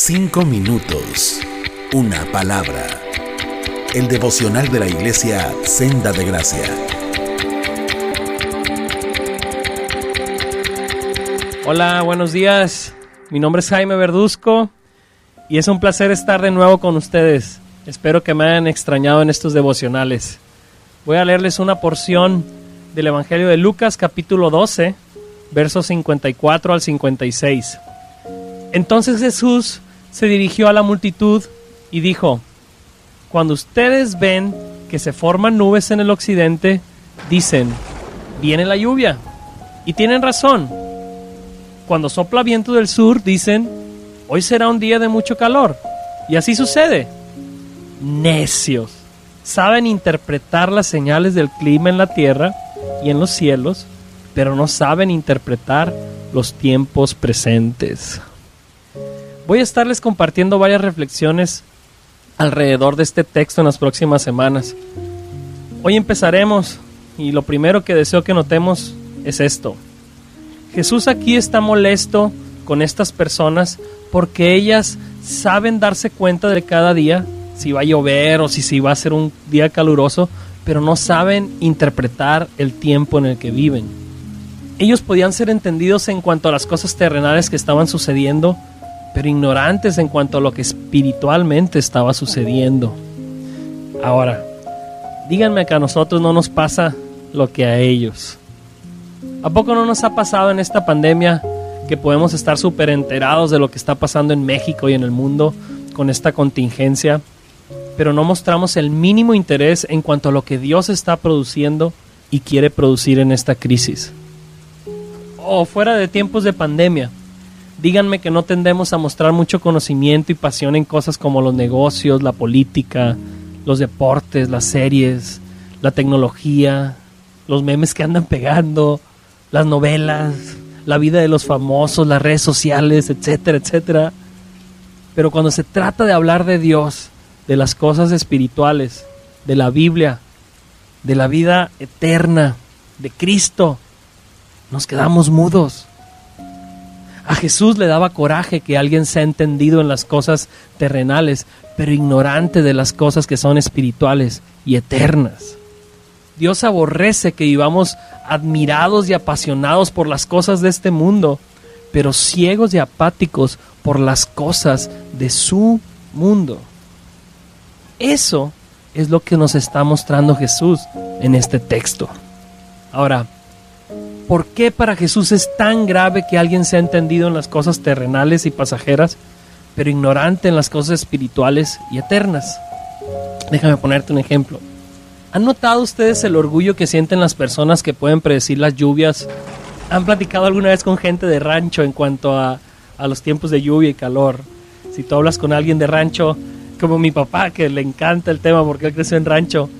Cinco minutos. Una palabra. El devocional de la iglesia Senda de Gracia. Hola, buenos días. Mi nombre es Jaime Verduzco y es un placer estar de nuevo con ustedes. Espero que me hayan extrañado en estos devocionales. Voy a leerles una porción del Evangelio de Lucas capítulo 12, versos 54 al 56. Entonces Jesús se dirigió a la multitud y dijo, Cuando ustedes ven que se forman nubes en el occidente, dicen, viene la lluvia. Y tienen razón. Cuando sopla viento del sur, dicen, hoy será un día de mucho calor. Y así sucede. Necios. Saben interpretar las señales del clima en la tierra y en los cielos, pero no saben interpretar los tiempos presentes. Voy a estarles compartiendo varias reflexiones alrededor de este texto en las próximas semanas. Hoy empezaremos y lo primero que deseo que notemos es esto. Jesús aquí está molesto con estas personas porque ellas saben darse cuenta de cada día si va a llover o si, si va a ser un día caluroso, pero no saben interpretar el tiempo en el que viven. Ellos podían ser entendidos en cuanto a las cosas terrenales que estaban sucediendo, pero ignorantes en cuanto a lo que espiritualmente estaba sucediendo. Ahora, díganme que a nosotros no nos pasa lo que a ellos. ¿A poco no nos ha pasado en esta pandemia que podemos estar súper enterados de lo que está pasando en México y en el mundo con esta contingencia, pero no mostramos el mínimo interés en cuanto a lo que Dios está produciendo y quiere producir en esta crisis? O fuera de tiempos de pandemia, díganme que no tendemos a mostrar mucho conocimiento y pasión en cosas como los negocios, la política, los deportes, las series, la tecnología, los memes que andan pegando, las novelas, la vida de los famosos, las redes sociales, etcétera, etcétera. Pero cuando se trata de hablar de Dios, de las cosas espirituales, de la Biblia, de la vida eterna, de Cristo, nos quedamos mudos. A Jesús le daba coraje que alguien sea entendido en las cosas terrenales, pero ignorante de las cosas que son espirituales y eternas. Dios aborrece que vivamos admirados y apasionados por las cosas de este mundo, pero ciegos y apáticos por las cosas de su mundo. Eso es lo que nos está mostrando Jesús en este texto. Ahora, ¿Por qué para Jesús es tan grave que alguien sea entendido en las cosas terrenales y pasajeras, pero ignorante en las cosas espirituales y eternas? Déjame ponerte un ejemplo. ¿Han notado ustedes el orgullo que sienten las personas que pueden predecir las lluvias? ¿Han platicado alguna vez con gente de rancho en cuanto a, a los tiempos de lluvia y calor? Si tú hablas con alguien de rancho, como mi papá, que le encanta el tema porque él creció en rancho,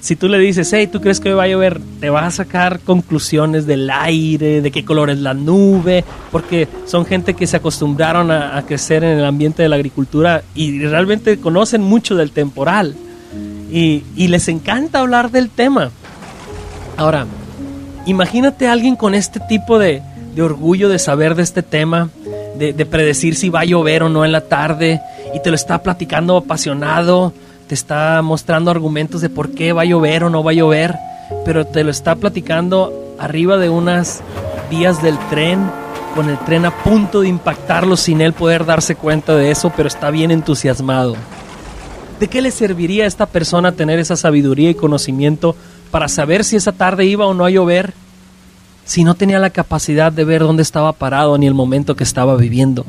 si tú le dices, hey, ¿tú crees que hoy va a llover? Te va a sacar conclusiones del aire, de qué color es la nube, porque son gente que se acostumbraron a, crecer en el ambiente de la agricultura y realmente conocen mucho del temporal. Y, les encanta hablar del tema. Ahora, imagínate a alguien con este tipo de, orgullo de saber de este tema, de, de predecir si va a llover o no en la tarde, y te lo está platicando apasionado te está mostrando argumentos de por qué va a llover o no va a llover, pero te lo está platicando arriba de unas vías del tren, con el tren a punto de impactarlo sin él poder darse cuenta de eso, pero está bien entusiasmado. ¿De qué le serviría a esta persona tener esa sabiduría y conocimiento para saber si esa tarde iba o no a llover si no tenía la capacidad de ver dónde estaba parado ni el momento que estaba viviendo?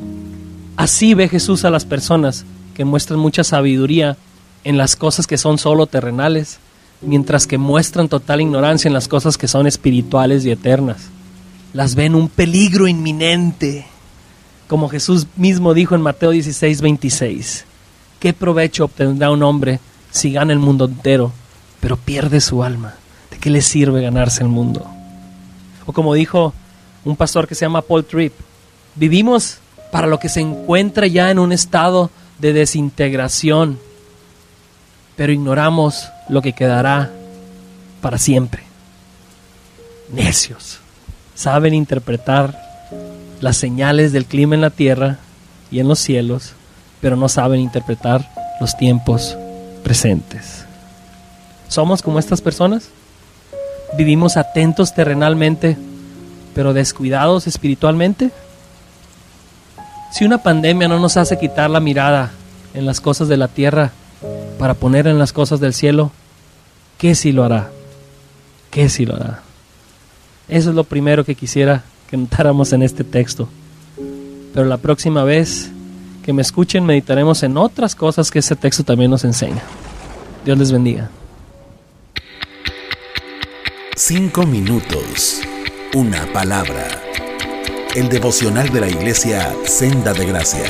Así ve Jesús a las personas que muestran mucha sabiduría en las cosas que son solo terrenales, mientras que muestran total ignorancia en las cosas que son espirituales y eternas. Las ven un peligro inminente, como Jesús mismo dijo en Mateo 16, 26. ¿Qué provecho obtendrá un hombre si gana el mundo entero, pero pierde su alma? ¿De qué le sirve ganarse el mundo? O como dijo un pastor que se llama Paul Tripp, vivimos para lo que se encuentra ya en un estado de desintegración pero ignoramos lo que quedará para siempre. Necios. Saben interpretar las señales del clima en la tierra y en los cielos, pero no saben interpretar los tiempos presentes. ¿Somos como estas personas? ¿Vivimos atentos terrenalmente, pero descuidados espiritualmente? Si una pandemia no nos hace quitar la mirada en las cosas de la tierra para poner en las cosas del cielo, ¿qué si lo hará? ¿Qué si lo hará? Eso es lo primero que quisiera que notáramos en este texto. Pero la próxima vez que me escuchen meditaremos en otras cosas que ese texto también nos enseña. Dios les bendiga. Cinco minutos. Una palabra. El devocional de la iglesia Senda de Gracia.